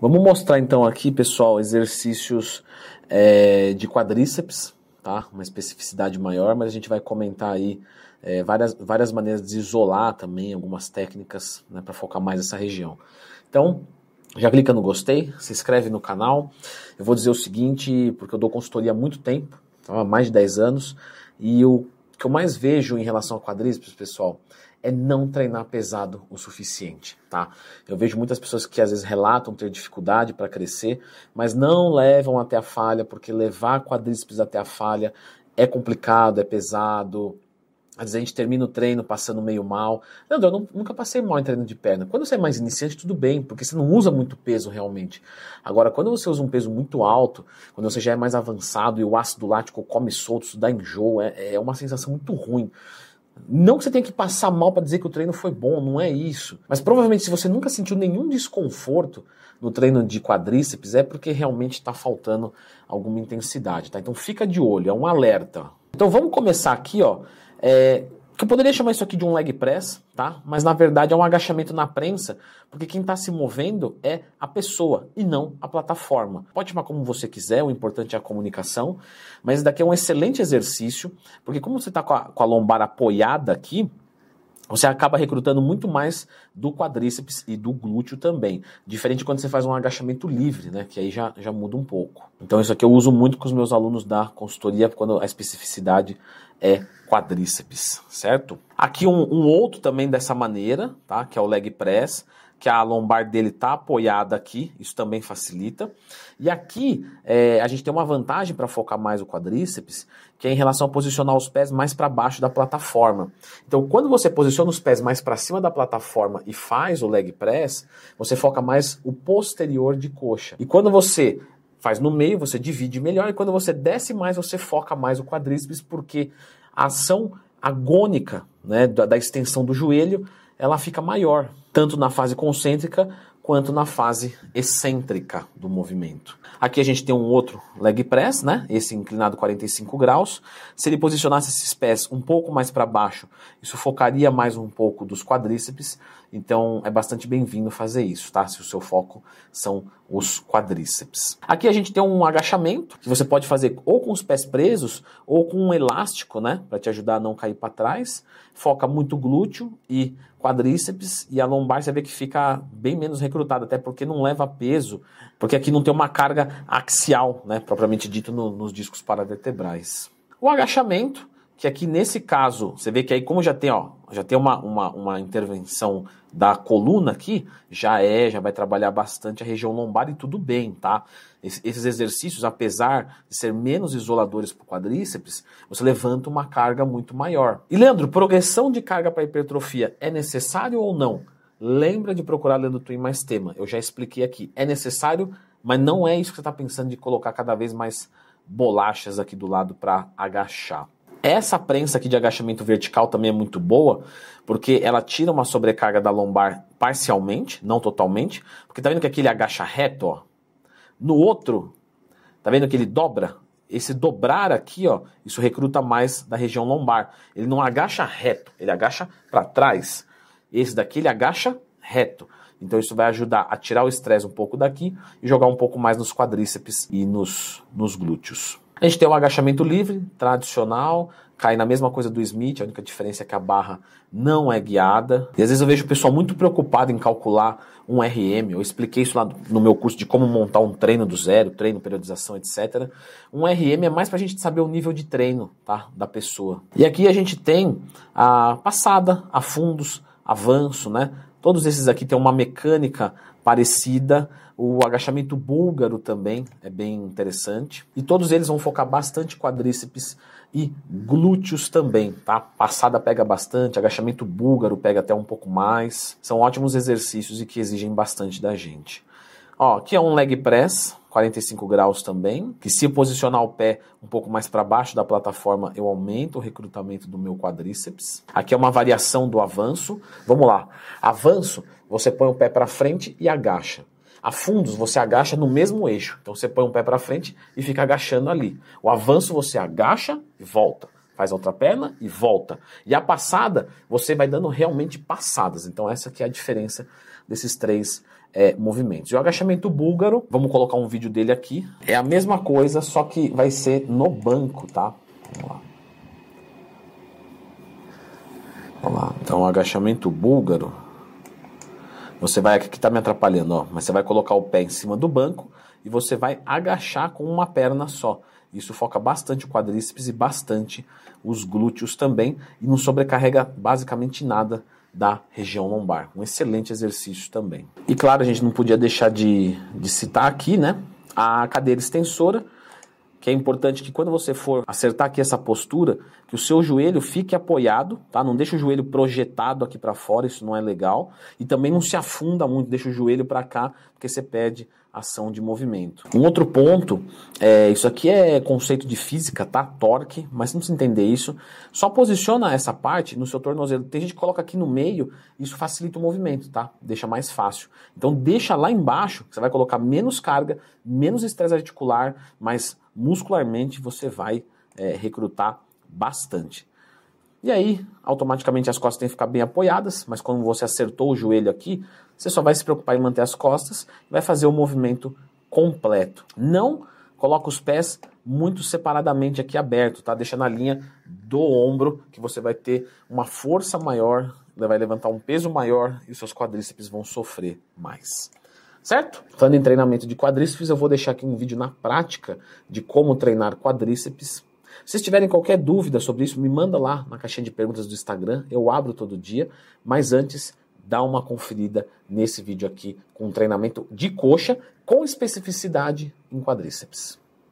Vamos mostrar então aqui, pessoal, exercícios é, de quadríceps, tá? Uma especificidade maior, mas a gente vai comentar aí é, várias, várias maneiras de isolar também, algumas técnicas né, para focar mais essa região. Então, já clica no gostei, se inscreve no canal. Eu vou dizer o seguinte, porque eu dou consultoria há muito tempo, há mais de 10 anos, e o que eu mais vejo em relação a quadríceps, pessoal, é não treinar pesado o suficiente, tá? Eu vejo muitas pessoas que às vezes relatam ter dificuldade para crescer, mas não levam até a falha, porque levar quadríceps até a falha é complicado, é pesado, às vezes a gente termina o treino passando meio mal. Não, eu nunca passei mal em treino de perna. Quando você é mais iniciante, tudo bem, porque você não usa muito peso realmente. Agora, quando você usa um peso muito alto, quando você já é mais avançado e o ácido lático come solto, isso dá enjoo, é, é uma sensação muito ruim. Não que você tenha que passar mal para dizer que o treino foi bom, não é isso. Mas provavelmente se você nunca sentiu nenhum desconforto no treino de quadríceps, é porque realmente está faltando alguma intensidade, tá? Então fica de olho, é um alerta. Então vamos começar aqui, ó. É, que eu poderia chamar isso aqui de um leg press, tá? Mas na verdade é um agachamento na prensa, porque quem está se movendo é a pessoa e não a plataforma. Pode chamar como você quiser, o importante é a comunicação, mas esse daqui é um excelente exercício, porque como você está com, com a lombar apoiada aqui, você acaba recrutando muito mais do quadríceps e do glúteo também. Diferente quando você faz um agachamento livre, né? Que aí já, já muda um pouco. Então isso aqui eu uso muito com os meus alunos da consultoria, quando a especificidade é quadríceps, certo? Aqui um, um outro também dessa maneira, tá? Que é o leg press que a lombar dele está apoiada aqui, isso também facilita. E aqui é, a gente tem uma vantagem para focar mais o quadríceps, que é em relação a posicionar os pés mais para baixo da plataforma. Então, quando você posiciona os pés mais para cima da plataforma e faz o leg press, você foca mais o posterior de coxa. E quando você faz no meio, você divide melhor, e quando você desce mais, você foca mais o quadríceps, porque a ação agônica né, da, da extensão do joelho ela fica maior, tanto na fase concêntrica quanto na fase excêntrica do movimento. Aqui a gente tem um outro leg press, né? Esse inclinado 45 graus. Se ele posicionasse esses pés um pouco mais para baixo, isso focaria mais um pouco dos quadríceps. Então é bastante bem-vindo fazer isso, tá? Se o seu foco são os quadríceps. Aqui a gente tem um agachamento que você pode fazer ou com os pés presos ou com um elástico, né? Para te ajudar a não cair para trás. Foca muito glúteo e quadríceps e a lombar você vê que fica bem menos recrutada, até porque não leva peso, porque aqui não tem uma carga axial, né, propriamente dito no, nos discos paravertebrais. O agachamento, que aqui nesse caso, você vê que aí como já tem, ó, já tem uma, uma, uma intervenção da coluna aqui, já é, já vai trabalhar bastante a região lombar e tudo bem, tá? Esses exercícios, apesar de ser menos isoladores para o quadríceps, você levanta uma carga muito maior. E Leandro, progressão de carga para hipertrofia é necessário ou não? Lembra de procurar Leandro Twin mais tema. Eu já expliquei aqui. É necessário, mas não é isso que você está pensando de colocar cada vez mais bolachas aqui do lado para agachar. Essa prensa aqui de agachamento vertical também é muito boa, porque ela tira uma sobrecarga da lombar parcialmente, não totalmente. Porque tá vendo que aqui ele agacha reto, ó? No outro, tá vendo que ele dobra? Esse dobrar aqui, ó, isso recruta mais da região lombar. Ele não agacha reto, ele agacha para trás. Esse daqui ele agacha reto. Então isso vai ajudar a tirar o estresse um pouco daqui e jogar um pouco mais nos quadríceps e nos, nos glúteos. A gente tem o agachamento livre, tradicional, cai na mesma coisa do Smith, a única diferença é que a barra não é guiada. E às vezes eu vejo o pessoal muito preocupado em calcular um RM. Eu expliquei isso lá no meu curso de como montar um treino do zero, treino, periodização, etc. Um RM é mais para a gente saber o nível de treino tá, da pessoa. E aqui a gente tem a passada, a fundos, avanço, né? Todos esses aqui têm uma mecânica parecida. O agachamento búlgaro também é bem interessante. E todos eles vão focar bastante quadríceps e glúteos também, tá? Passada pega bastante, agachamento búlgaro pega até um pouco mais. São ótimos exercícios e que exigem bastante da gente. Ó, aqui é um leg press, 45 graus também, que se posicionar o pé um pouco mais para baixo da plataforma, eu aumento o recrutamento do meu quadríceps. Aqui é uma variação do avanço. Vamos lá. Avanço, você põe o pé para frente e agacha. A você agacha no mesmo eixo. Então você põe um pé para frente e fica agachando ali. O avanço, você agacha e volta. Faz a outra perna e volta. E a passada, você vai dando realmente passadas. Então essa aqui é a diferença desses três é, movimentos. E o agachamento búlgaro, vamos colocar um vídeo dele aqui, é a mesma coisa, só que vai ser no banco, tá? Vamos lá. Vamos lá. Então, agachamento búlgaro, você vai, aqui está me atrapalhando, ó, mas você vai colocar o pé em cima do banco e você vai agachar com uma perna só. Isso foca bastante o quadríceps e bastante os glúteos também e não sobrecarrega basicamente nada da região lombar. Um excelente exercício também. E claro, a gente não podia deixar de, de citar aqui, né? A cadeira extensora, que é importante que quando você for acertar aqui essa postura, que o seu joelho fique apoiado, tá? Não deixa o joelho projetado aqui para fora, isso não é legal. E também não se afunda muito, deixa o joelho para cá, porque você perde ação de movimento. Um outro ponto, é, isso aqui é conceito de física, tá? Torque, mas não precisa entender isso. Só posiciona essa parte no seu tornozelo. Tem gente que coloca aqui no meio, isso facilita o movimento, tá? Deixa mais fácil. Então deixa lá embaixo, você vai colocar menos carga, menos estresse articular, mas muscularmente você vai é, recrutar bastante. E aí, automaticamente as costas têm que ficar bem apoiadas, mas quando você acertou o joelho aqui, você só vai se preocupar em manter as costas e vai fazer o movimento completo. Não coloca os pés muito separadamente aqui aberto, tá? Deixa na linha do ombro que você vai ter uma força maior, vai levantar um peso maior e os seus quadríceps vão sofrer mais. Certo? Falando em treinamento de quadríceps, eu vou deixar aqui um vídeo na prática de como treinar quadríceps se vocês tiverem qualquer dúvida sobre isso, me manda lá na caixinha de perguntas do Instagram, eu abro todo dia, mas antes dá uma conferida nesse vídeo aqui com treinamento de coxa com especificidade em quadríceps.